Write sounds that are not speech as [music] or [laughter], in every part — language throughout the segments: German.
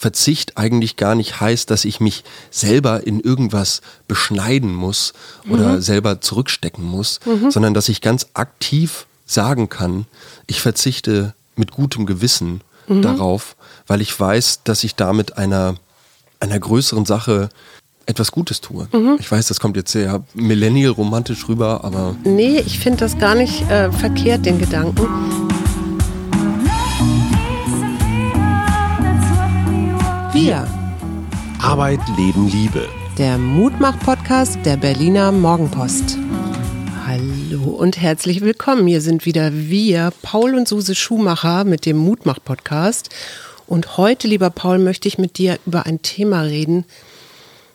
Verzicht eigentlich gar nicht heißt, dass ich mich selber in irgendwas beschneiden muss oder mhm. selber zurückstecken muss, mhm. sondern dass ich ganz aktiv sagen kann, ich verzichte mit gutem Gewissen mhm. darauf, weil ich weiß, dass ich damit einer, einer größeren Sache etwas Gutes tue. Mhm. Ich weiß, das kommt jetzt sehr millennial romantisch rüber, aber. Nee, ich finde das gar nicht äh, verkehrt, den Gedanken. Wir. Arbeit, Leben, Liebe. Der Mutmach-Podcast der Berliner Morgenpost. Hallo und herzlich willkommen. Hier sind wieder wir, Paul und Suse Schumacher mit dem Mutmach-Podcast. Und heute, lieber Paul, möchte ich mit dir über ein Thema reden,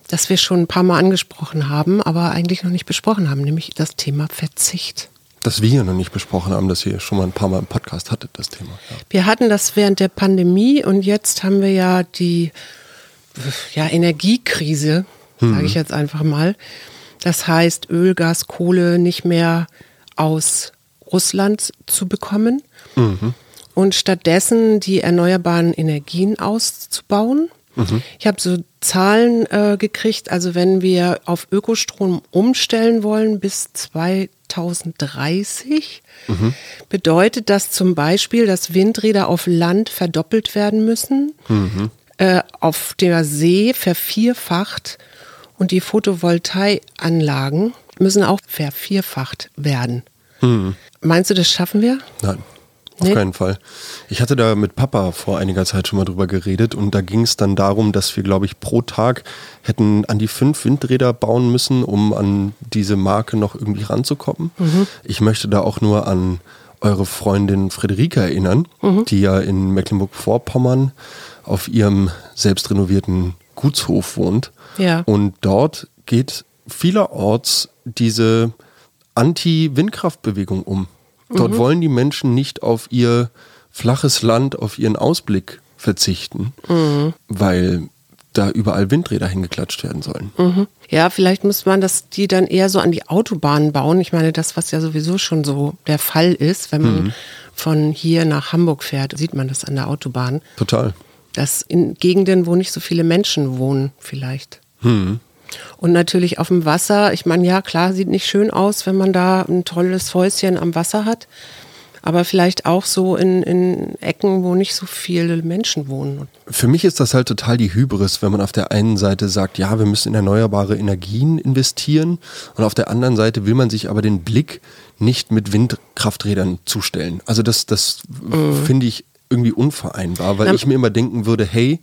das wir schon ein paar Mal angesprochen haben, aber eigentlich noch nicht besprochen haben, nämlich das Thema Verzicht das wir noch nicht besprochen haben, das ihr schon mal ein paar Mal im Podcast hattet, das Thema. Ja. Wir hatten das während der Pandemie und jetzt haben wir ja die ja, Energiekrise, mhm. sage ich jetzt einfach mal. Das heißt, Öl, Gas, Kohle nicht mehr aus Russland zu bekommen mhm. und stattdessen die erneuerbaren Energien auszubauen. Mhm. Ich habe so Zahlen äh, gekriegt, also wenn wir auf Ökostrom umstellen wollen bis 2030, mhm. bedeutet das zum Beispiel, dass Windräder auf Land verdoppelt werden müssen, mhm. äh, auf der See vervierfacht und die Photovoltaikanlagen müssen auch vervierfacht werden. Mhm. Meinst du, das schaffen wir? Nein. Auf nee. keinen Fall. Ich hatte da mit Papa vor einiger Zeit schon mal drüber geredet und da ging es dann darum, dass wir, glaube ich, pro Tag hätten an die fünf Windräder bauen müssen, um an diese Marke noch irgendwie ranzukommen. Mhm. Ich möchte da auch nur an eure Freundin Friederike erinnern, mhm. die ja in Mecklenburg-Vorpommern auf ihrem selbst renovierten Gutshof wohnt. Ja. Und dort geht vielerorts diese Anti-Windkraftbewegung um. Dort mhm. wollen die Menschen nicht auf ihr flaches Land, auf ihren Ausblick verzichten, mhm. weil da überall Windräder hingeklatscht werden sollen. Mhm. Ja, vielleicht muss man das die dann eher so an die Autobahnen bauen. Ich meine, das, was ja sowieso schon so der Fall ist, wenn man mhm. von hier nach Hamburg fährt, sieht man das an der Autobahn. Total. Das in Gegenden, wo nicht so viele Menschen wohnen, vielleicht. Mhm. Und natürlich auf dem Wasser. Ich meine, ja, klar, sieht nicht schön aus, wenn man da ein tolles Häuschen am Wasser hat. Aber vielleicht auch so in, in Ecken, wo nicht so viele Menschen wohnen. Für mich ist das halt total die Hybris, wenn man auf der einen Seite sagt, ja, wir müssen in erneuerbare Energien investieren. Und auf der anderen Seite will man sich aber den Blick nicht mit Windkrafträdern zustellen. Also das, das mhm. finde ich irgendwie unvereinbar, weil ja. ich mir immer denken würde, hey,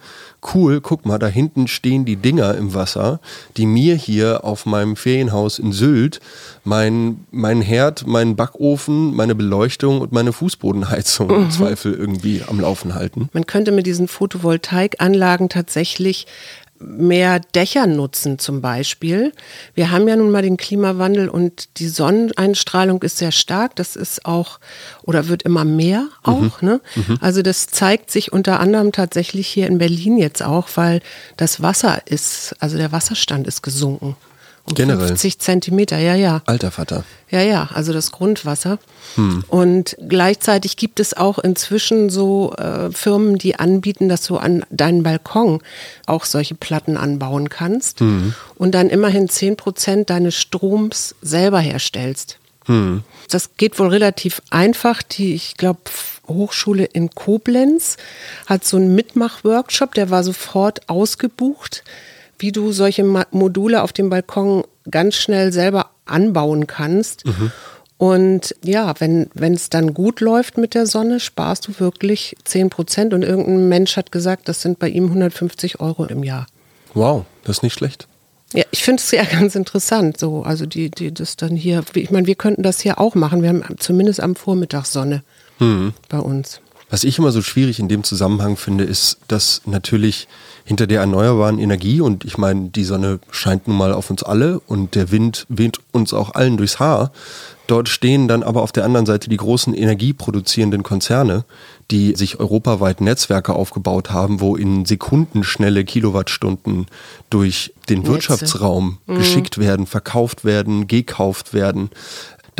cool, guck mal, da hinten stehen die Dinger im Wasser, die mir hier auf meinem Ferienhaus in Sylt mein, mein Herd, meinen Backofen, meine Beleuchtung und meine Fußbodenheizung mhm. im Zweifel irgendwie am Laufen halten. Man könnte mit diesen Photovoltaikanlagen tatsächlich mehr Dächer nutzen zum Beispiel. Wir haben ja nun mal den Klimawandel und die Sonneneinstrahlung ist sehr stark. Das ist auch oder wird immer mehr auch. Mhm. Ne? Mhm. Also das zeigt sich unter anderem tatsächlich hier in Berlin jetzt auch, weil das Wasser ist, also der Wasserstand ist gesunken. Generell. 50 Zentimeter, ja, ja. Alter Vater. Ja, ja, also das Grundwasser. Hm. Und gleichzeitig gibt es auch inzwischen so äh, Firmen, die anbieten, dass du an deinen Balkon auch solche Platten anbauen kannst hm. und dann immerhin 10 Prozent deines Stroms selber herstellst. Hm. Das geht wohl relativ einfach. Die, ich glaube, Hochschule in Koblenz hat so einen Mitmach-Workshop, der war sofort ausgebucht wie du solche Module auf dem Balkon ganz schnell selber anbauen kannst. Mhm. Und ja, wenn wenn es dann gut läuft mit der Sonne, sparst du wirklich 10 Prozent. Und irgendein Mensch hat gesagt, das sind bei ihm 150 Euro im Jahr. Wow, das ist nicht schlecht. Ja, ich finde es ja [laughs] ganz interessant. So, also die, die das dann hier, ich meine, wir könnten das hier auch machen. Wir haben zumindest am Vormittag Sonne mhm. bei uns. Was ich immer so schwierig in dem Zusammenhang finde, ist, dass natürlich hinter der erneuerbaren Energie, und ich meine, die Sonne scheint nun mal auf uns alle und der Wind weht uns auch allen durchs Haar, dort stehen dann aber auf der anderen Seite die großen energieproduzierenden Konzerne, die sich europaweit Netzwerke aufgebaut haben, wo in Sekunden schnelle Kilowattstunden durch den Netze. Wirtschaftsraum mhm. geschickt werden, verkauft werden, gekauft werden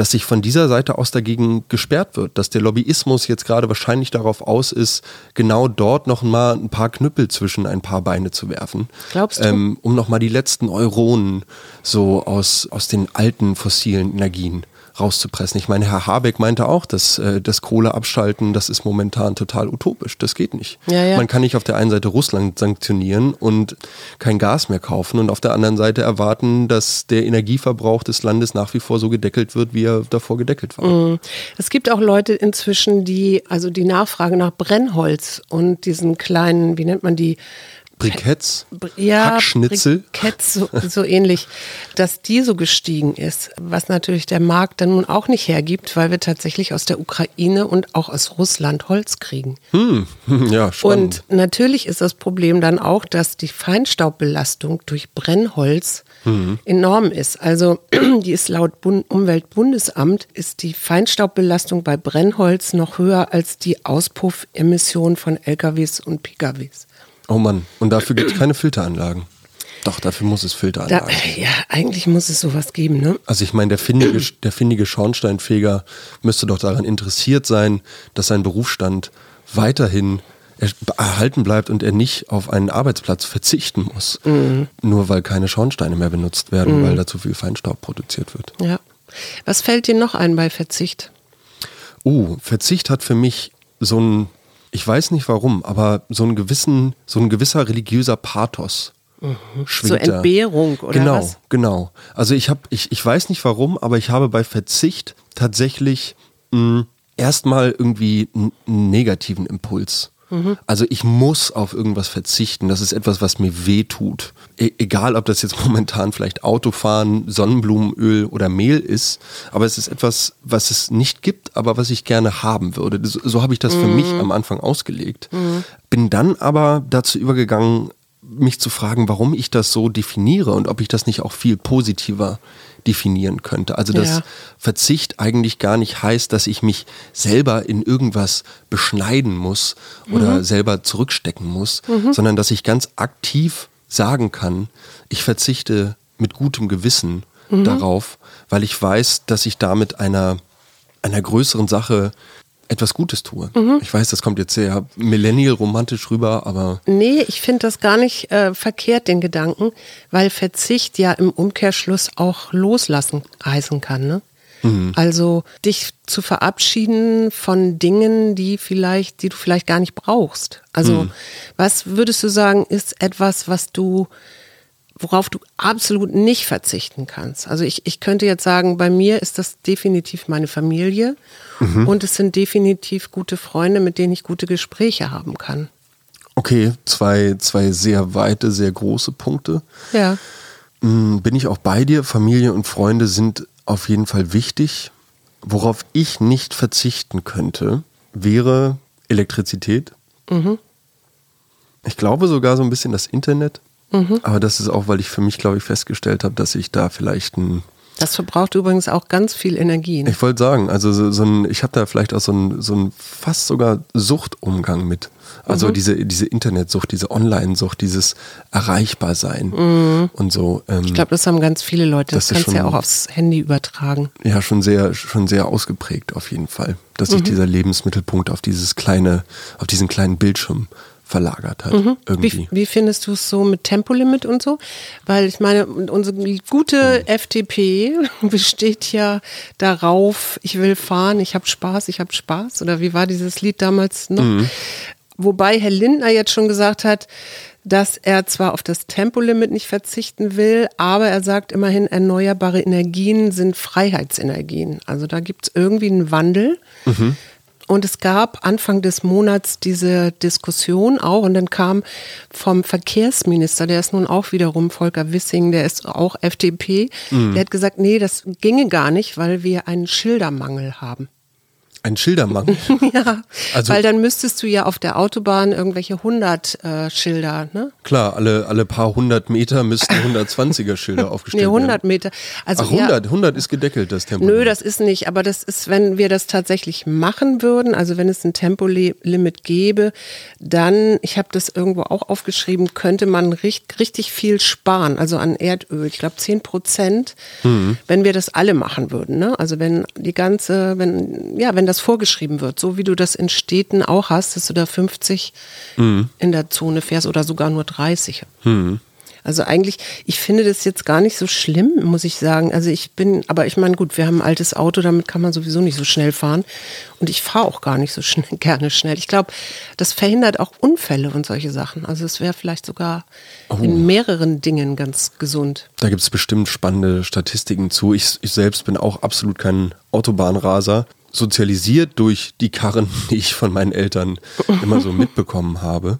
dass sich von dieser Seite aus dagegen gesperrt wird, dass der Lobbyismus jetzt gerade wahrscheinlich darauf aus ist, genau dort noch mal ein paar Knüppel zwischen ein paar Beine zu werfen. Glaubst du? Ähm, um noch mal die letzten Euronen so aus, aus den alten fossilen Energien rauszupressen. Ich meine, Herr Habeck meinte auch, dass äh, das Kohle abschalten, das ist momentan total utopisch. Das geht nicht. Ja, ja. Man kann nicht auf der einen Seite Russland sanktionieren und kein Gas mehr kaufen und auf der anderen Seite erwarten, dass der Energieverbrauch des Landes nach wie vor so gedeckelt wird, wie er davor gedeckelt war. Mhm. Es gibt auch Leute inzwischen, die also die Nachfrage nach Brennholz und diesen kleinen, wie nennt man die, Briketts, ja, Hackschnitzel. Briketts, so, so ähnlich, dass die so gestiegen ist, was natürlich der Markt dann nun auch nicht hergibt, weil wir tatsächlich aus der Ukraine und auch aus Russland Holz kriegen. Hm, [laughs] ja, spannend. Und natürlich ist das Problem dann auch, dass die Feinstaubbelastung durch Brennholz Mhm. enorm ist. Also [clears throat] die ist laut Bund Umweltbundesamt ist die Feinstaubbelastung bei Brennholz noch höher als die Auspuffemission von LKWs und PKWs. Oh Mann, und dafür gibt es keine Filteranlagen. Doch, dafür muss es Filteranlagen geben. ja, eigentlich muss es sowas geben, ne? Also ich meine, der findige, der findige Schornsteinfeger müsste doch daran interessiert sein, dass sein Berufsstand weiterhin er- erhalten bleibt und er nicht auf einen Arbeitsplatz verzichten muss. Nur weil keine Schornsteine mehr benutzt werden, weil da zu viel Feinstaub produziert wird. Ja. Was fällt dir noch ein bei Verzicht? Oh, Verzicht hat für mich so ein, ich weiß nicht warum, aber so einen gewissen, so ein gewisser religiöser Pathos. schwingt So. Entbehrung oder genau, was? Genau, Also ich habe, ich, ich weiß nicht warum, aber ich habe bei Verzicht tatsächlich mh, erstmal irgendwie einen negativen Impuls. Mhm. Also ich muss auf irgendwas verzichten. Das ist etwas, was mir weh tut. E egal, ob das jetzt [laughs] momentan vielleicht Autofahren, Sonnenblumenöl oder Mehl ist, aber es ist etwas, was es nicht gibt, aber was ich gerne haben würde. So, so habe ich das für mich am Anfang ausgelegt. Bin dann aber dazu übergegangen, mich zu fragen, warum ich das so definiere und ob ich das nicht auch viel positiver definieren könnte. Also dass Ja. Verzicht eigentlich gar nicht heißt, dass ich mich selber in irgendwas beschneiden muss oder selber zurückstecken muss, sondern dass ich ganz aktiv sagen kann, ich verzichte mit gutem Gewissen darauf, weil ich weiß, dass ich damit einer, einer größeren Sache etwas Gutes tue. Ich weiß, das kommt jetzt sehr millennial-romantisch rüber, aber Nee, ich finde das gar nicht äh, verkehrt, den Gedanken, weil Verzicht ja im Umkehrschluss auch loslassen heißen kann. Ne? Also dich zu verabschieden von Dingen, die vielleicht, die du vielleicht gar nicht brauchst. Also was würdest du sagen, ist etwas, was du worauf du absolut nicht verzichten kannst. Also ich, ich könnte jetzt sagen, bei mir ist das definitiv meine Familie und es sind definitiv gute Freunde, mit denen ich gute Gespräche haben kann. okay, zwei, zwei sehr weite, sehr große Punkte. Ja. Mm, Bin ich auch bei dir. Familie und Freunde sind auf jeden Fall wichtig. Worauf ich nicht verzichten könnte, wäre Elektrizität. Ich glaube sogar so ein bisschen das Internet. Aber das ist auch, weil ich für mich, glaube ich, festgestellt habe, dass ich da vielleicht ein Das verbraucht übrigens auch ganz viel Energie. ne? Ich wollte sagen, also so, so ein, ich habe da vielleicht auch so ein, so ein fast sogar Suchtumgang mit. Also Mhm. diese, diese Internetsucht, diese Online-Sucht, dieses Erreichbarsein und so. Ähm, Mhm. Ich glaube, das haben ganz viele Leute. Das, Das kannst du ja auch aufs Handy übertragen. ja, schon sehr, schon sehr ausgeprägt auf jeden Fall, dass Mhm. sich dieser Lebensmittelpunkt auf dieses kleine, auf diesen kleinen Bildschirm verlagert hat. Irgendwie. Mhm. Wie, wie findest du es so mit Tempolimit und so? Weil ich meine, unsere gute FDP [laughs] besteht ja darauf, ich will fahren, ich habe Spaß, ich habe Spaß. Oder wie war dieses Lied damals noch? Wobei Herr Lindner jetzt schon gesagt hat, dass er zwar auf das Tempolimit nicht verzichten will, aber er sagt immerhin, erneuerbare Energien sind Freiheitsenergien. Also da gibt es irgendwie einen Wandel. Und es gab Anfang des Monats diese Diskussion auch und dann kam vom Verkehrsminister, der ist nun auch wiederum Volker Wissing, der ist auch FDP, der hat gesagt, nee, das ginge gar nicht, weil wir einen Schildermangel haben. Ein Schildermangel. [laughs] ja, also, weil dann müsstest du ja auf der Autobahn irgendwelche 100 äh, Schilder, ne? Klar, alle, alle paar hundert Meter müssten 120er Schilder [laughs] aufgestellt werden. Nee, 100 Meter. Also Ach, 100, ja, 100 ist gedeckelt, das Tempo. Nö, das ist nicht, aber das ist, wenn wir das tatsächlich machen würden, also wenn es ein Tempolimit gäbe, dann, ich habe das irgendwo auch aufgeschrieben, könnte man richtig, richtig viel sparen, also an Erdöl. Ich glaube 10 Prozent, mhm. wenn wir das alle machen würden, ne? Also wenn die ganze, wenn, ja, wenn das vorgeschrieben wird, so wie du das in Städten auch hast, dass du da 50 mhm. in der Zone fährst oder sogar nur 30. Mhm. Also eigentlich, ich finde das jetzt gar nicht so schlimm, muss ich sagen. Also ich bin, aber ich meine, gut, wir haben ein altes Auto, damit kann man sowieso nicht so schnell fahren. Und ich fahre auch gar nicht so schnell, [laughs] gerne schnell. Ich glaube, das verhindert auch Unfälle und solche Sachen. Also es wäre vielleicht sogar oh. in mehreren Dingen ganz gesund. Da gibt es bestimmt spannende Statistiken zu. Ich, ich selbst bin auch absolut kein Autobahnraser sozialisiert durch die Karren, [laughs] die ich von meinen Eltern immer so [laughs] mitbekommen habe,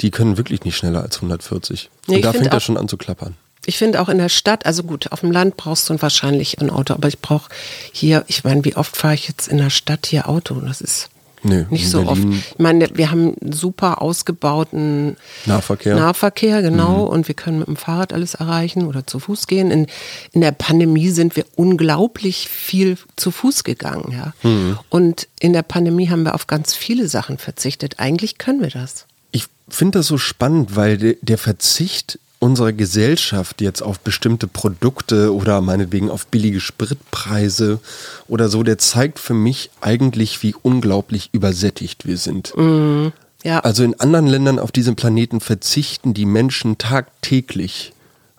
die können wirklich nicht schneller als 140. Nee, Und da fängt das schon an zu klappern. Ich finde auch in der Stadt, also gut, auf dem Land brauchst du wahrscheinlich ein Auto, aber ich brauche hier, ich meine, wie oft fahre ich jetzt in der Stadt hier Auto? Das ist Nö, nicht so Berlin oft. Ich meine, wir haben einen super ausgebauten Nahverkehr. Nahverkehr, genau. Mhm. Und wir können mit dem Fahrrad alles erreichen oder zu Fuß gehen. In, in der Pandemie sind wir unglaublich viel zu Fuß gegangen, ja. Mhm. Und in der Pandemie haben wir auf ganz viele Sachen verzichtet. Eigentlich können wir das. Ich finde das so spannend, weil der Verzicht unserer Gesellschaft jetzt auf bestimmte Produkte oder meinetwegen auf billige Spritpreise oder so, der zeigt für mich eigentlich, wie unglaublich übersättigt wir sind. Mhm, ja. Also in anderen Ländern auf diesem Planeten verzichten die Menschen tagtäglich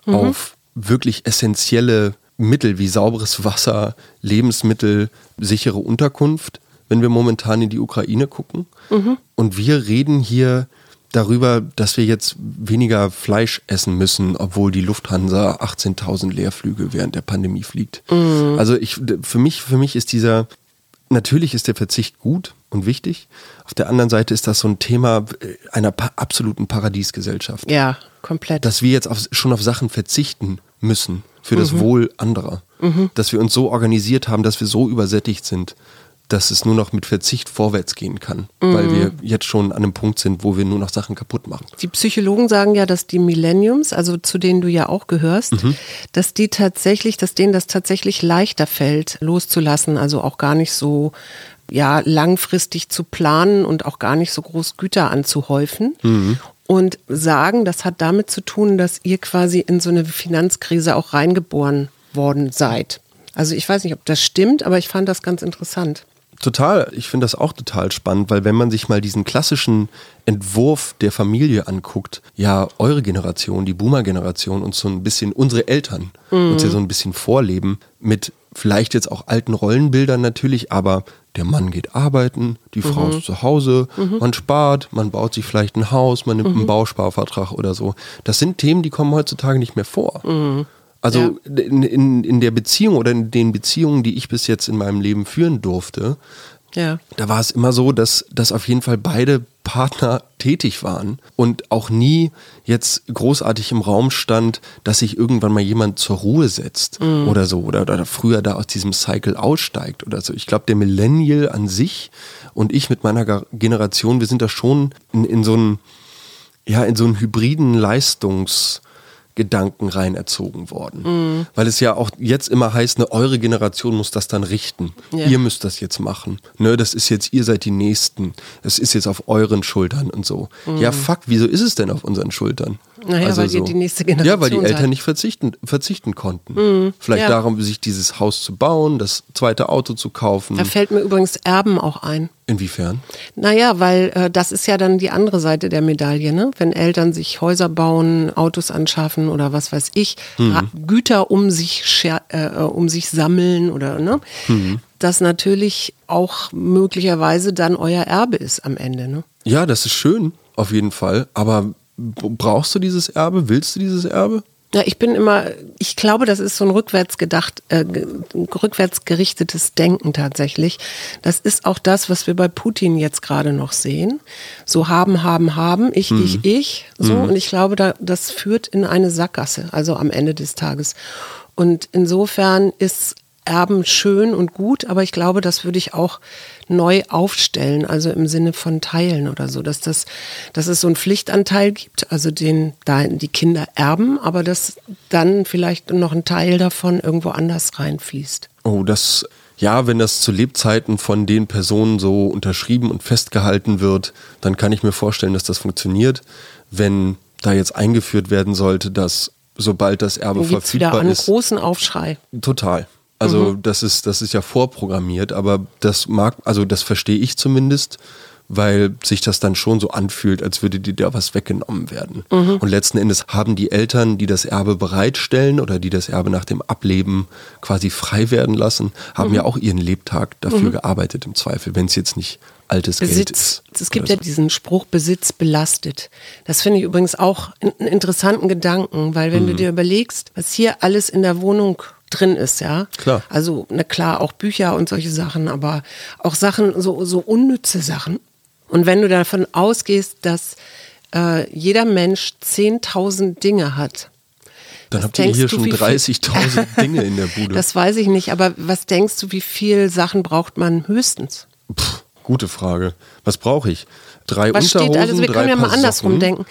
mhm. auf wirklich essentielle Mittel wie sauberes Wasser, Lebensmittel, sichere Unterkunft, wenn wir momentan in die Ukraine gucken. Mhm. Und wir reden hier darüber, dass wir jetzt weniger Fleisch essen müssen, obwohl die Lufthansa 18.000 Leerflüge während der Pandemie fliegt. Mhm. Also ich, für mich, für mich ist dieser, natürlich ist der Verzicht gut und wichtig. Auf der anderen Seite ist das so ein Thema einer pa absoluten Paradiesgesellschaft. Ja, komplett. Dass wir jetzt auf, schon auf Sachen verzichten müssen für das mhm. Wohl anderer. Mhm. Dass wir uns so organisiert haben, dass wir so übersättigt sind, dass es nur noch mit Verzicht vorwärts gehen kann, mhm. weil wir jetzt schon an einem Punkt sind, wo wir nur noch Sachen kaputt machen. Die Psychologen sagen ja, dass die Millenniums, also zu denen du ja auch gehörst, mhm. dass die tatsächlich, dass denen das tatsächlich leichter fällt, loszulassen, also auch gar nicht so ja langfristig zu planen und auch gar nicht so groß Güter anzuhäufen. Mhm. Und sagen, das hat damit zu tun, dass ihr quasi in so eine Finanzkrise auch reingeboren worden seid. Also ich weiß nicht, ob das stimmt, aber ich fand das ganz interessant. Total, ich finde das auch total spannend, weil wenn man sich mal diesen klassischen Entwurf der Familie anguckt, ja, eure Generation, die Boomer-Generation und so ein bisschen unsere Eltern mhm. uns ja so ein bisschen vorleben mit vielleicht jetzt auch alten Rollenbildern natürlich, aber der Mann geht arbeiten, die Frau mhm. ist zu Hause, mhm. man spart, man baut sich vielleicht ein Haus, man nimmt einen mhm. Bausparvertrag oder so. Das sind Themen, die kommen heutzutage nicht mehr vor. Also ja. in, in, in der Beziehung oder in den Beziehungen, die ich bis jetzt in meinem Leben führen durfte, ja. da war es immer so, dass, dass auf jeden Fall beide Partner tätig waren und auch nie jetzt großartig im Raum stand, dass sich irgendwann mal jemand zur Ruhe setzt mhm. oder so oder, oder früher da aus diesem Cycle aussteigt oder so. Ich glaube, der Millennial an sich und ich mit meiner Generation, wir sind da schon in, in so einem, ja, in so einem hybriden Leistungs- Gedanken rein erzogen worden. Mhm. Weil es ja auch jetzt immer heißt, ne, eure Generation muss das dann richten. Ja. Ihr müsst das jetzt machen. Ne, das ist jetzt, ihr seid die Nächsten. Es ist jetzt auf euren Schultern und so. Mhm. Ja, fuck, wieso ist es denn auf unseren Schultern? Naja, also weil so. die nächste Generation Ja, weil die Eltern seid. nicht verzichten, verzichten konnten. Mhm. Vielleicht ja. darum, sich dieses Haus zu bauen, das zweite Auto zu kaufen. Da fällt mir übrigens Erben auch ein. Inwiefern? Naja, weil äh, das ist ja dann die andere Seite der Medaille, ne? Wenn Eltern sich Häuser bauen, Autos anschaffen oder was weiß ich, mhm. Güter um sich, äh, um sich sammeln oder ne? Mhm. Das natürlich auch möglicherweise dann euer Erbe ist am Ende, ne? Ja, das ist schön, auf jeden Fall. Aber brauchst du dieses Erbe? Willst du dieses Erbe? Ja, ich bin immer, ich glaube, das ist so ein rückwärts gedacht, äh, rückwärts gerichtetes Denken tatsächlich. Das ist auch das, was wir bei Putin jetzt gerade noch sehen. So haben, haben, haben, ich, mhm. ich, ich. So. Mhm. Und ich glaube, da, das führt in eine Sackgasse, also am Ende des Tages. Und insofern ist Erben schön und gut, aber ich glaube, das würde ich auch neu aufstellen, also im Sinne von teilen oder so, dass das, dass es so einen Pflichtanteil gibt, also den da die Kinder erben, aber dass dann vielleicht noch ein Teil davon irgendwo anders reinfließt. Oh, das ja, wenn das zu Lebzeiten von den Personen so unterschrieben und festgehalten wird, dann kann ich mir vorstellen, dass das funktioniert. Wenn da jetzt eingeführt werden sollte, dass sobald das Erbe verfügbar wieder einen ist. großen Aufschrei. Total. Also mhm. das ist das ist ja vorprogrammiert, aber das mag also das verstehe ich zumindest weil sich das dann schon so anfühlt, als würde dir da was weggenommen werden. Mhm. Und letzten Endes haben die Eltern, die das Erbe bereitstellen oder die das Erbe nach dem Ableben quasi frei werden lassen, haben mhm. ja auch ihren Lebtag dafür mhm. gearbeitet im Zweifel, wenn es jetzt nicht altes Besitz. Geld ist. Es gibt ja diesen Spruch, Besitz belastet. Das finde ich übrigens auch einen interessanten Gedanken, weil wenn du mhm. dir überlegst, was hier alles in der Wohnung drin ist, ja. Klar. Also, na klar, auch Bücher und solche Sachen, aber auch Sachen, so, so unnütze Sachen. Und wenn du davon ausgehst, dass äh, jeder Mensch 10.000 Dinge hat, dann habt ihr hier schon 30.000 [laughs] Dinge in der Bude. Das weiß ich nicht, aber was denkst du, wie viele Sachen braucht man höchstens? Puh, gute Frage. Was brauche ich? Drei was Unterhosen, steht, also wir können ja mal andersrum denken.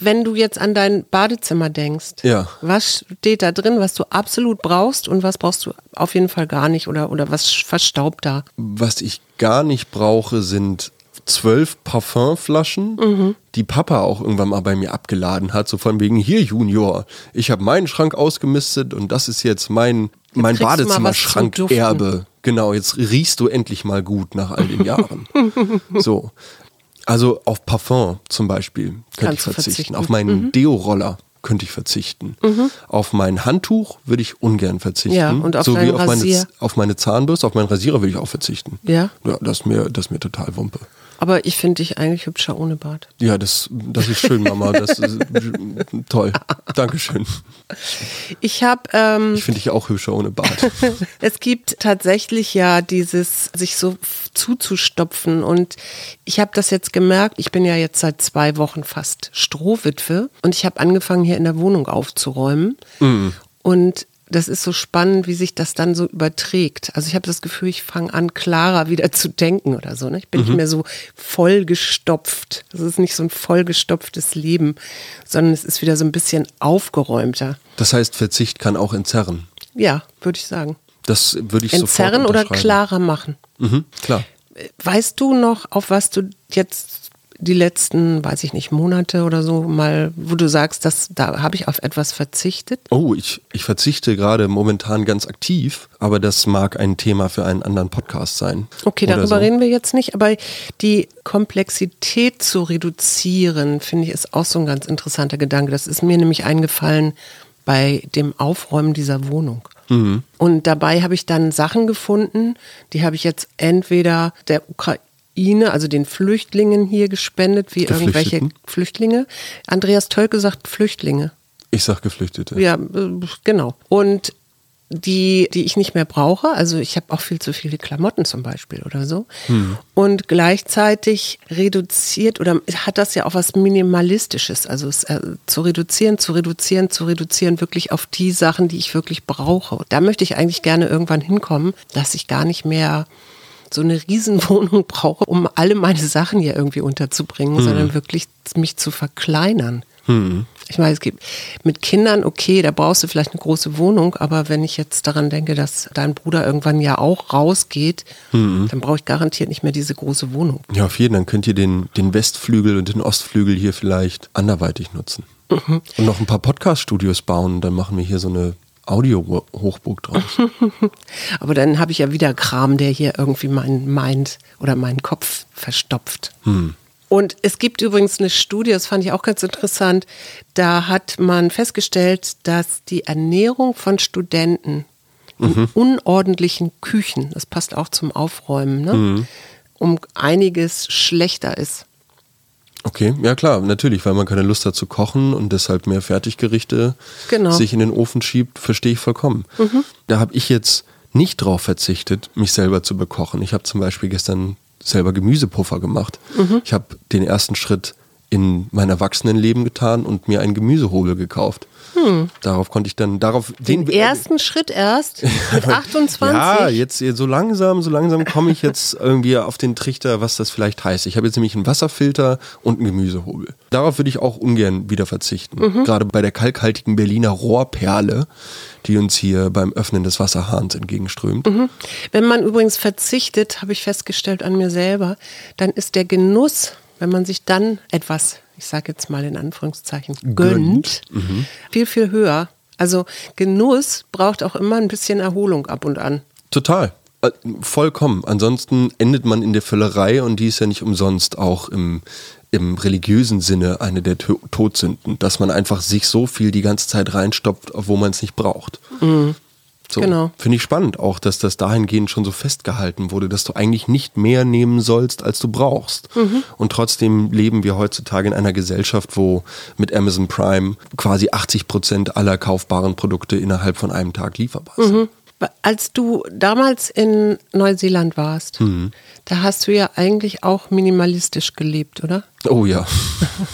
Wenn du jetzt an dein Badezimmer denkst, ja. was steht da drin, was du absolut brauchst und was brauchst du auf jeden Fall gar nicht oder, oder was verstaubt da? Was ich gar nicht brauche, sind zwölf Parfumflaschen, mhm. die Papa auch irgendwann mal bei mir abgeladen hat, so von wegen, hier Junior, ich habe meinen Schrank ausgemistet und das ist jetzt mein, mein Badezimmerschrank-Erbe. Genau, jetzt riechst du endlich mal gut nach all den [laughs] Jahren. so. Also auf Parfum zum Beispiel könnte ich verzichten. verzichten. Auf meinen mhm. Deo-Roller könnte ich verzichten. Mhm. Auf mein Handtuch würde ich ungern verzichten. Ja, und auf so wie auf meine, auf meine Zahnbürste, auf meinen Rasierer würde ich auch verzichten. Ja. Ja, das ist mir, das ist mir total Wumpe. Aber ich finde dich eigentlich hübscher ohne Bart. Ja, das, das ist schön, Mama. Das ist [laughs] toll. Dankeschön. Ich habe. Ähm, ich finde dich auch hübscher ohne Bart. [laughs] es gibt tatsächlich ja dieses, sich so zuzustopfen. Und ich habe das jetzt gemerkt. Ich bin ja jetzt seit zwei Wochen fast Strohwitwe und ich habe angefangen, hier in der Wohnung aufzuräumen. Mhm. Und das ist so spannend, wie sich das dann so überträgt. Also ich habe das Gefühl, ich fange an, klarer wieder zu denken oder so. Ne? Ich bin mhm. nicht mehr so vollgestopft. Das ist nicht so ein vollgestopftes Leben, sondern es ist wieder so ein bisschen aufgeräumter. Das heißt, Verzicht kann auch entzerren. Ja, würde ich sagen. Das würde ich entzerren oder klarer machen. Mhm, klar. Weißt du noch, auf was du jetzt die letzten, weiß ich nicht, Monate oder so mal, wo du sagst, dass da habe ich auf etwas verzichtet? Oh, ich, ich verzichte gerade momentan ganz aktiv, aber das mag ein Thema für einen anderen Podcast sein. Okay, darüber so. reden wir jetzt nicht, aber die Komplexität zu reduzieren, finde ich, ist auch so ein ganz interessanter Gedanke. Das ist mir nämlich eingefallen bei dem Aufräumen dieser Wohnung. Mhm. Und dabei habe ich dann Sachen gefunden, die habe ich jetzt entweder der Ukraine Ukraine, also den Flüchtlingen hier gespendet, wie irgendwelche Flüchtlinge. Andreas Tölke sagt Flüchtlinge. Ich sag Geflüchtete. Ja, äh, genau. Und die, die ich nicht mehr brauche. Also ich habe auch viel zu viele Klamotten zum Beispiel oder so. Hm. Und gleichzeitig reduziert oder hat das ja auch was Minimalistisches. Also es, äh, zu reduzieren, zu reduzieren, zu reduzieren, wirklich auf die Sachen, die ich wirklich brauche. Da möchte ich eigentlich gerne irgendwann hinkommen, dass ich gar nicht mehr so eine Riesenwohnung brauche, um alle meine Sachen hier irgendwie unterzubringen, hm. sondern wirklich mich zu verkleinern. Hm. Ich meine, es gibt mit Kindern, okay, da brauchst du vielleicht eine große Wohnung, aber wenn ich jetzt daran denke, dass dein Bruder irgendwann ja auch rausgeht, hm. dann brauche ich garantiert nicht mehr diese große Wohnung. Ja, auf jeden Fall. Dann könnt ihr den, den Westflügel und den Ostflügel hier vielleicht anderweitig nutzen. Mhm. Und noch ein paar Podcast-Studios bauen, dann machen wir hier so eine Audio-Hochburg draus. [laughs] Aber dann habe ich ja wieder Kram, der hier irgendwie meinen Mind oder meinen Kopf verstopft. Hm. Und es gibt übrigens eine Studie, das fand ich auch ganz interessant, da hat man festgestellt, dass die Ernährung von Studenten in mhm. unordentlichen Küchen, das passt auch zum Aufräumen, ne, mhm. um einiges schlechter ist. Okay, ja klar, natürlich, weil man keine Lust hat zu kochen und deshalb mehr Fertiggerichte genau. sich in den Ofen schiebt, verstehe ich vollkommen. Mhm. Da habe ich jetzt nicht drauf verzichtet, mich selber zu bekochen. Ich habe zum Beispiel gestern selber Gemüsepuffer gemacht. Mhm. Ich habe den ersten Schritt in mein Erwachsenenleben getan und mir einen Gemüsehobel gekauft. Hm. Darauf konnte ich dann, darauf den, den ersten äh, Schritt erst [laughs] mit 28. Ja, jetzt so langsam, so langsam komme ich jetzt irgendwie auf den Trichter, was das vielleicht heißt. Ich habe jetzt nämlich einen Wasserfilter und einen Gemüsehobel. Darauf würde ich auch ungern wieder verzichten. Mhm. Gerade bei der kalkhaltigen Berliner Rohrperle, die uns hier beim Öffnen des Wasserhahns entgegenströmt. Mhm. Wenn man übrigens verzichtet, habe ich festgestellt an mir selber, dann ist der Genuss, wenn man sich dann etwas ich sage jetzt mal in Anführungszeichen, gönnt, gönnt. Mhm. viel, viel höher. Also Genuss braucht auch immer ein bisschen Erholung ab und an. Total. Äh, vollkommen. Ansonsten endet man in der Völlerei und die ist ja nicht umsonst auch im, im religiösen Sinne eine der Todsünden, dass man einfach sich so viel die ganze Zeit reinstopft, wo man es nicht braucht. Mhm. So, genau. Finde ich spannend auch, dass das dahingehend schon so festgehalten wurde, dass du eigentlich nicht mehr nehmen sollst, als du brauchst. Mhm. Und trotzdem leben wir heutzutage in einer Gesellschaft, wo mit Amazon Prime quasi 80 Prozent aller kaufbaren Produkte innerhalb von einem Tag lieferbar sind. Mhm. Als du damals in Neuseeland warst, mhm. da hast du ja eigentlich auch minimalistisch gelebt, oder? Oh ja.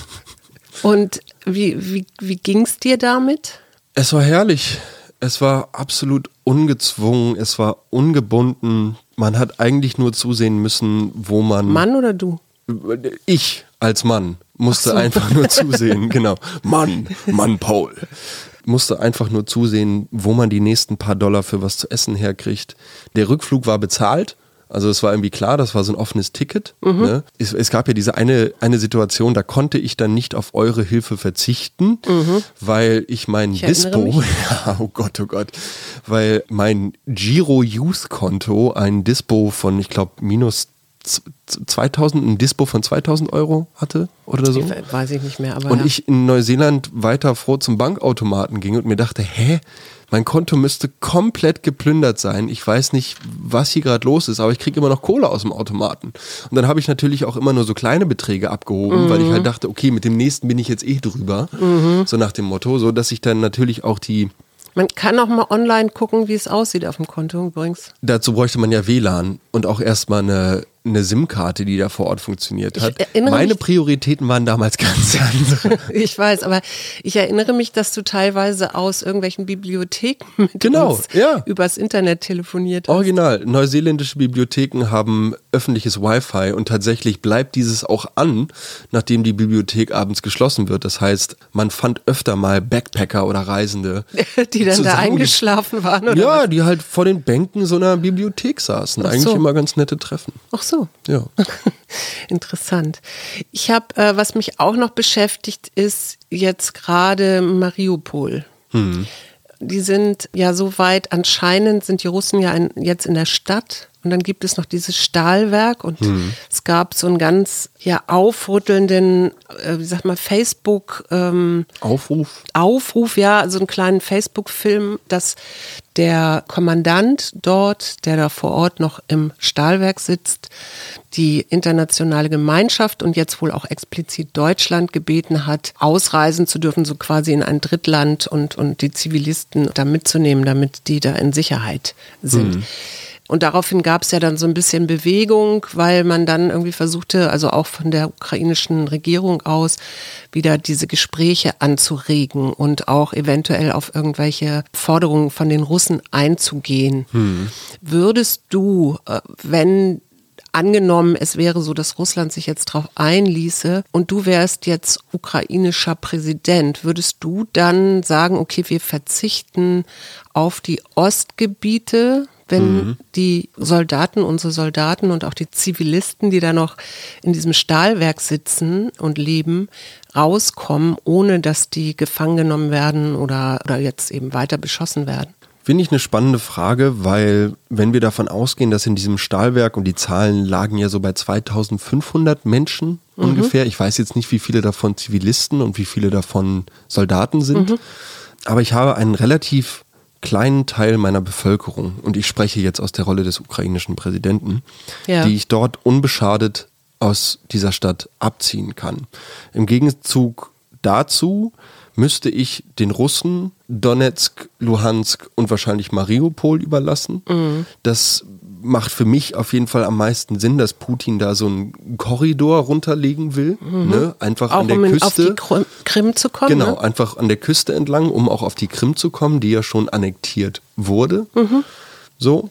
[laughs] Und wie, wie, wie ging es dir damit? Es war herrlich es war absolut ungezwungen, es war ungebunden. Man hat eigentlich nur zusehen müssen, wo man. Mann oder du? Ich als Mann musste so. einfach nur zusehen, [laughs] genau. Mann, Mann Paul. Musste einfach nur zusehen, wo man die nächsten paar Dollar für was zu essen herkriegt. Der Rückflug war bezahlt. Also es war irgendwie klar, das war so ein offenes Ticket. Mhm. Ne? Es, es, gab ja diese eine, eine Situation, da konnte ich dann nicht auf eure Hilfe verzichten, mhm. weil ich mein ich Dispo, [laughs] ja, oh Gott, oh Gott, weil mein Giro Use Konto ein Dispo von, ich glaube, minus 2000, ein Dispo von 2000 Euro hatte oder so. Weiß ich nicht mehr. Aber und ja. ich in Neuseeland weiter froh zum Bankautomaten ging und mir dachte, hä, mein Konto müsste komplett geplündert sein. Ich weiß nicht, was hier gerade los ist, aber ich kriege immer noch Kohle aus dem Automaten. Und dann habe ich natürlich auch immer nur so kleine Beträge abgehoben, mhm. weil ich halt dachte, okay, mit dem nächsten bin ich jetzt eh drüber. Mhm. So nach dem Motto, so dass ich dann natürlich auch die man kann auch mal online gucken, wie es aussieht auf dem Konto übrigens. Dazu bräuchte man ja WLAN und auch erstmal eine eine SIM-Karte, die da vor Ort funktioniert hat. Meine Prioritäten waren damals [laughs] ganz andere. [laughs] ich weiß, aber ich erinnere mich, dass du teilweise aus irgendwelchen Bibliotheken mit genau, uns ja. übers Internet telefoniert hast. Original. Neuseeländische Bibliotheken haben öffentliches Wi-Fi und tatsächlich bleibt dieses auch an, nachdem die Bibliothek abends geschlossen wird. Das heißt, man fand öfter mal Backpacker oder Reisende. [laughs] die dann da eingeschlafen waren, oder? Ja, was? die halt vor den Bänken so einer Bibliothek saßen. Ach Eigentlich so. immer ganz nette Treffen. Ach so so. Ja. [laughs] Interessant. Ich habe, äh, was mich auch noch beschäftigt, ist jetzt gerade Mariupol. Hm. Die sind ja so weit, anscheinend sind die Russen ja in, jetzt in der Stadt und dann gibt es noch dieses Stahlwerk und mhm. es gab so einen ganz ja aufrüttelnden, äh, wie sagt man, Facebook ähm, Aufruf. Aufruf, ja, so einen kleinen Facebook-Film, dass der Kommandant dort, der da vor Ort noch im Stahlwerk sitzt, die internationale Gemeinschaft und jetzt wohl auch explizit Deutschland gebeten hat, ausreisen zu dürfen, so quasi in ein Drittland und, und die Zivilisten da mitzunehmen, damit die da in Sicherheit sind. Mhm. Und daraufhin gab es ja dann so ein bisschen Bewegung, weil man dann irgendwie versuchte, also auch von der ukrainischen Regierung aus, wieder diese Gespräche anzuregen und auch eventuell auf irgendwelche Forderungen von den Russen einzugehen. Hm. Würdest du, äh, wenn angenommen, es wäre so, dass Russland sich jetzt darauf einließe und du wärst jetzt ukrainischer Präsident, würdest du dann sagen, okay, wir verzichten auf die Ostgebiete wenn mhm. die Soldaten, unsere Soldaten und auch die Zivilisten, die da noch in diesem Stahlwerk sitzen und leben, rauskommen, ohne dass die gefangen genommen werden oder, oder jetzt eben weiter beschossen werden? Finde ich eine spannende Frage, weil wenn wir davon ausgehen, dass in diesem Stahlwerk und die Zahlen lagen ja so bei 2500 Menschen mhm. ungefähr, ich weiß jetzt nicht, wie viele davon Zivilisten und wie viele davon Soldaten sind, mhm. aber ich habe einen relativ kleinen Teil meiner Bevölkerung, und ich spreche jetzt aus der Rolle des ukrainischen Präsidenten, ja. die ich dort unbeschadet aus dieser Stadt abziehen kann. Im Gegenzug dazu müsste ich den Russen Donetsk, Luhansk und wahrscheinlich Mariupol überlassen. Mhm. Das macht für mich auf jeden Fall am meisten Sinn, dass Putin da so einen Korridor runterlegen will. Mhm. Ne? Einfach auch an der um Küste. auf die Krim zu kommen. Genau, ne? einfach an der Küste entlang, um auch auf die Krim zu kommen, die ja schon annektiert wurde. Mhm. So.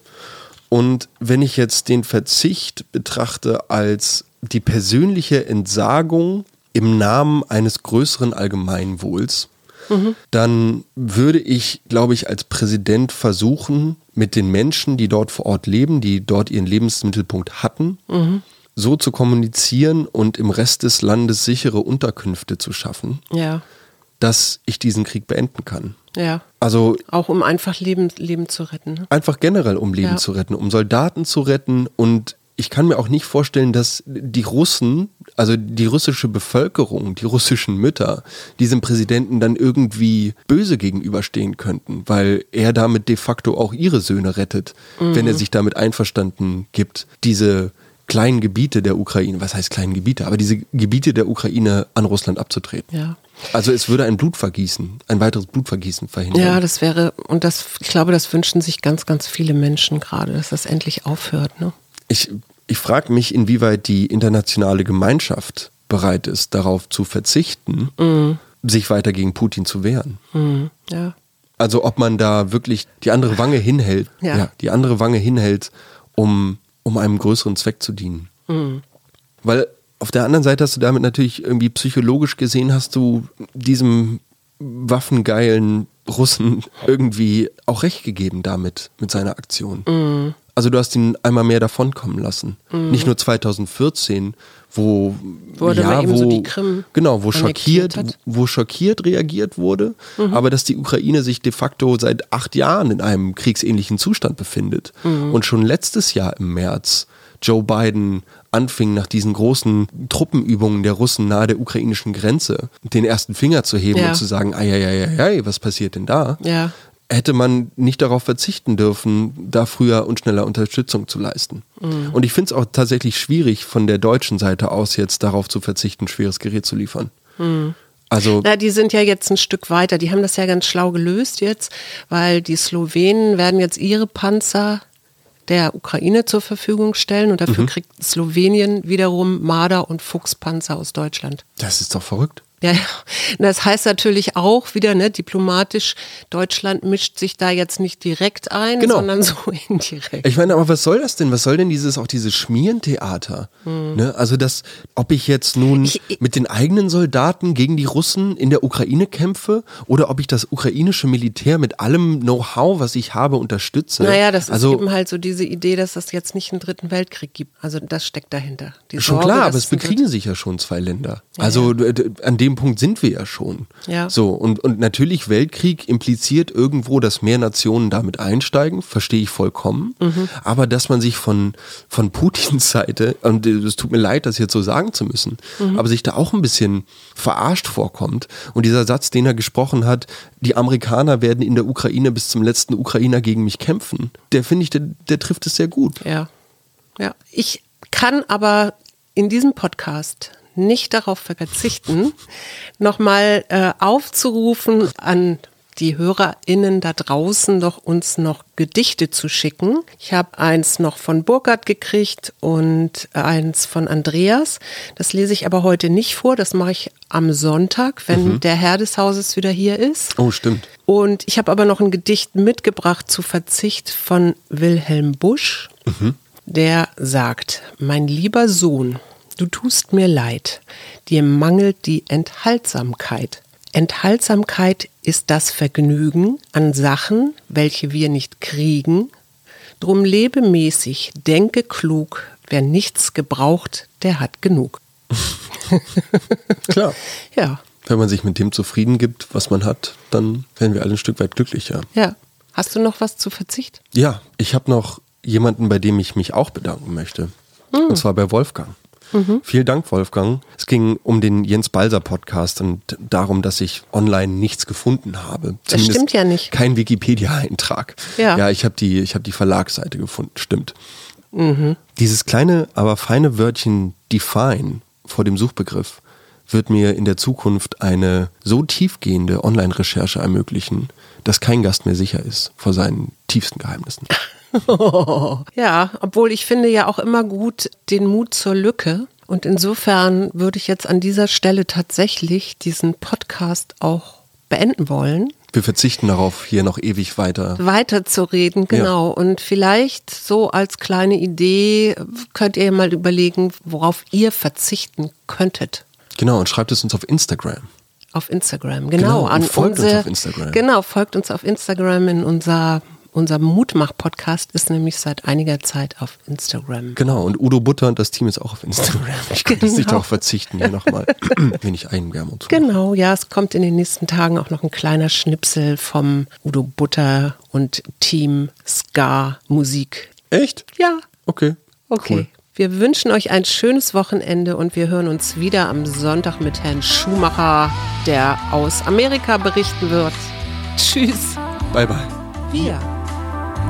Und wenn ich jetzt den Verzicht betrachte als die persönliche Entsagung im Namen eines größeren Allgemeinwohls, mhm. dann würde ich, glaube ich, als Präsident versuchen, mit den Menschen, die dort vor Ort leben, die dort ihren Lebensmittelpunkt hatten, mhm. so zu kommunizieren und im Rest des Landes sichere Unterkünfte zu schaffen, ja. dass ich diesen Krieg beenden kann. Ja. Also auch um einfach Leben, Leben zu retten. Ne? Einfach generell um Leben ja. zu retten, um Soldaten zu retten und ich kann mir auch nicht vorstellen, dass die Russen, also die russische Bevölkerung, die russischen Mütter, diesem Präsidenten dann irgendwie böse gegenüberstehen könnten, weil er damit de facto auch ihre Söhne rettet, mhm. wenn er sich damit einverstanden gibt, diese kleinen Gebiete der Ukraine, was heißt kleinen Gebiete, aber diese Gebiete der Ukraine an Russland abzutreten. Ja. Also es würde ein Blutvergießen, ein weiteres Blutvergießen verhindern. Ja, das wäre, und das, ich glaube, das wünschen sich ganz, ganz viele Menschen gerade, dass das endlich aufhört. Ne? Ich, ich frage mich, inwieweit die internationale Gemeinschaft bereit ist, darauf zu verzichten, mm. sich weiter gegen Putin zu wehren. Mm, ja. Also ob man da wirklich die andere Wange hinhält, ja. ja die andere Wange hinhält, um, um einem größeren Zweck zu dienen. Mm. Weil auf der anderen Seite hast du damit natürlich irgendwie psychologisch gesehen, hast du diesem waffengeilen Russen irgendwie auch recht gegeben damit, mit seiner Aktion. Also du hast ihn einmal mehr davonkommen lassen. Mhm. Nicht nur 2014, wo wurde ja, wo, so die Krim genau, wo schockiert, hat. wo schockiert reagiert wurde, mhm. aber dass die Ukraine sich de facto seit acht Jahren in einem kriegsähnlichen Zustand befindet mhm. und schon letztes Jahr im März Joe Biden anfing, nach diesen großen Truppenübungen der Russen nahe der ukrainischen Grenze den ersten Finger zu heben ja. und zu sagen, ei, ei, ei, ei, was passiert denn da? Ja hätte man nicht darauf verzichten dürfen, da früher und schneller Unterstützung zu leisten. Mhm. Und ich finde es auch tatsächlich schwierig, von der deutschen Seite aus jetzt darauf zu verzichten, schweres Gerät zu liefern. Mhm. Also Na, die sind ja jetzt ein Stück weiter. Die haben das ja ganz schlau gelöst jetzt, weil die Slowenen werden jetzt ihre Panzer der Ukraine zur Verfügung stellen und dafür mhm. kriegt Slowenien wiederum Marder- und Fuchspanzer aus Deutschland. Das ist doch verrückt. Ja. Das heißt natürlich auch wieder, ne, diplomatisch, Deutschland mischt sich da jetzt nicht direkt ein, genau. sondern so [laughs] indirekt. Ich meine, aber was soll das denn? Was soll denn dieses, auch dieses Schmierentheater? Hm. Ne? Also das, ob ich jetzt nun ich, mit den eigenen Soldaten gegen die Russen in der Ukraine kämpfe oder ob ich das ukrainische Militär mit allem Know-how, was ich habe, unterstütze. Naja, das also, ist eben halt so diese Idee, dass es jetzt nicht einen dritten Weltkrieg gibt. Also das steckt dahinter. Die schon Sorge, klar, aber es bekriegen sich ja schon zwei Länder. Also ja. an dem Punkt sind wir ja schon. Ja. So, und, und natürlich Weltkrieg impliziert irgendwo, dass mehr Nationen damit einsteigen, verstehe ich vollkommen. Mhm. Aber dass man sich von, von Putins Seite, und es tut mir leid, das jetzt so sagen zu müssen, mhm. aber sich da auch ein bisschen verarscht vorkommt. Und dieser Satz, den er gesprochen hat, die Amerikaner werden in der Ukraine bis zum letzten Ukrainer gegen mich kämpfen, der finde ich, der, der trifft es sehr gut. Ja. Ja. Ich kann aber in diesem Podcast nicht darauf verzichten, nochmal äh, aufzurufen an die HörerInnen da draußen doch uns noch Gedichte zu schicken. Ich habe eins noch von Burkhard gekriegt und eins von Andreas. Das lese ich aber heute nicht vor. Das mache ich am Sonntag, wenn mhm. der Herr des Hauses wieder hier ist. Oh, stimmt. Und ich habe aber noch ein Gedicht mitgebracht zu Verzicht von Wilhelm Busch. Mhm. Der sagt, mein lieber Sohn, Du tust mir leid, dir mangelt die Enthaltsamkeit. Enthaltsamkeit ist das Vergnügen an Sachen, welche wir nicht kriegen. Drum lebe mäßig, denke klug, wer nichts gebraucht, der hat genug. [laughs] Klar. Ja. Wenn man sich mit dem zufrieden gibt, was man hat, dann werden wir alle ein Stück weit glücklicher. Ja. Hast du noch was zu Verzicht? Ja, ich habe noch jemanden, bei dem ich mich auch bedanken möchte. Hm. Und zwar bei Wolfgang. Mhm. Vielen Dank, Wolfgang. Es ging um den Jens Balser Podcast und darum, dass ich online nichts gefunden habe. Das Zumindest stimmt ja nicht. Kein Wikipedia-Eintrag. Ja. ja, ich habe die, hab die Verlagsseite gefunden, stimmt. Mhm. Dieses kleine, aber feine Wörtchen define vor dem Suchbegriff wird mir in der Zukunft eine so tiefgehende Online-Recherche ermöglichen, dass kein Gast mehr sicher ist vor seinen tiefsten Geheimnissen. [laughs] ja, obwohl ich finde ja auch immer gut den Mut zur Lücke. Und insofern würde ich jetzt an dieser Stelle tatsächlich diesen Podcast auch beenden wollen. Wir verzichten darauf, hier noch ewig weiter. Weiter zu reden, genau. Ja. Und vielleicht so als kleine Idee könnt ihr mal überlegen, worauf ihr verzichten könntet. Genau, und schreibt es uns auf Instagram. Auf Instagram, genau. genau folgt unsere, uns auf Instagram. Genau, folgt uns auf Instagram in unser unser Mutmach-Podcast ist nämlich seit einiger Zeit auf Instagram. Genau, und Udo Butter und das Team ist auch auf Instagram. Ich könnte genau. nicht darauf verzichten, hier nochmal [laughs] wenig Eigenwerbung zu machen. Genau, ja, es kommt in den nächsten Tagen auch noch ein kleiner Schnipsel vom Udo Butter und Team Ska Musik. Echt? Ja. Okay. Okay. Cool. Wir wünschen euch ein schönes Wochenende und wir hören uns wieder am Sonntag mit Herrn Schumacher, der aus Amerika berichten wird. Tschüss. Bye bye. Wir.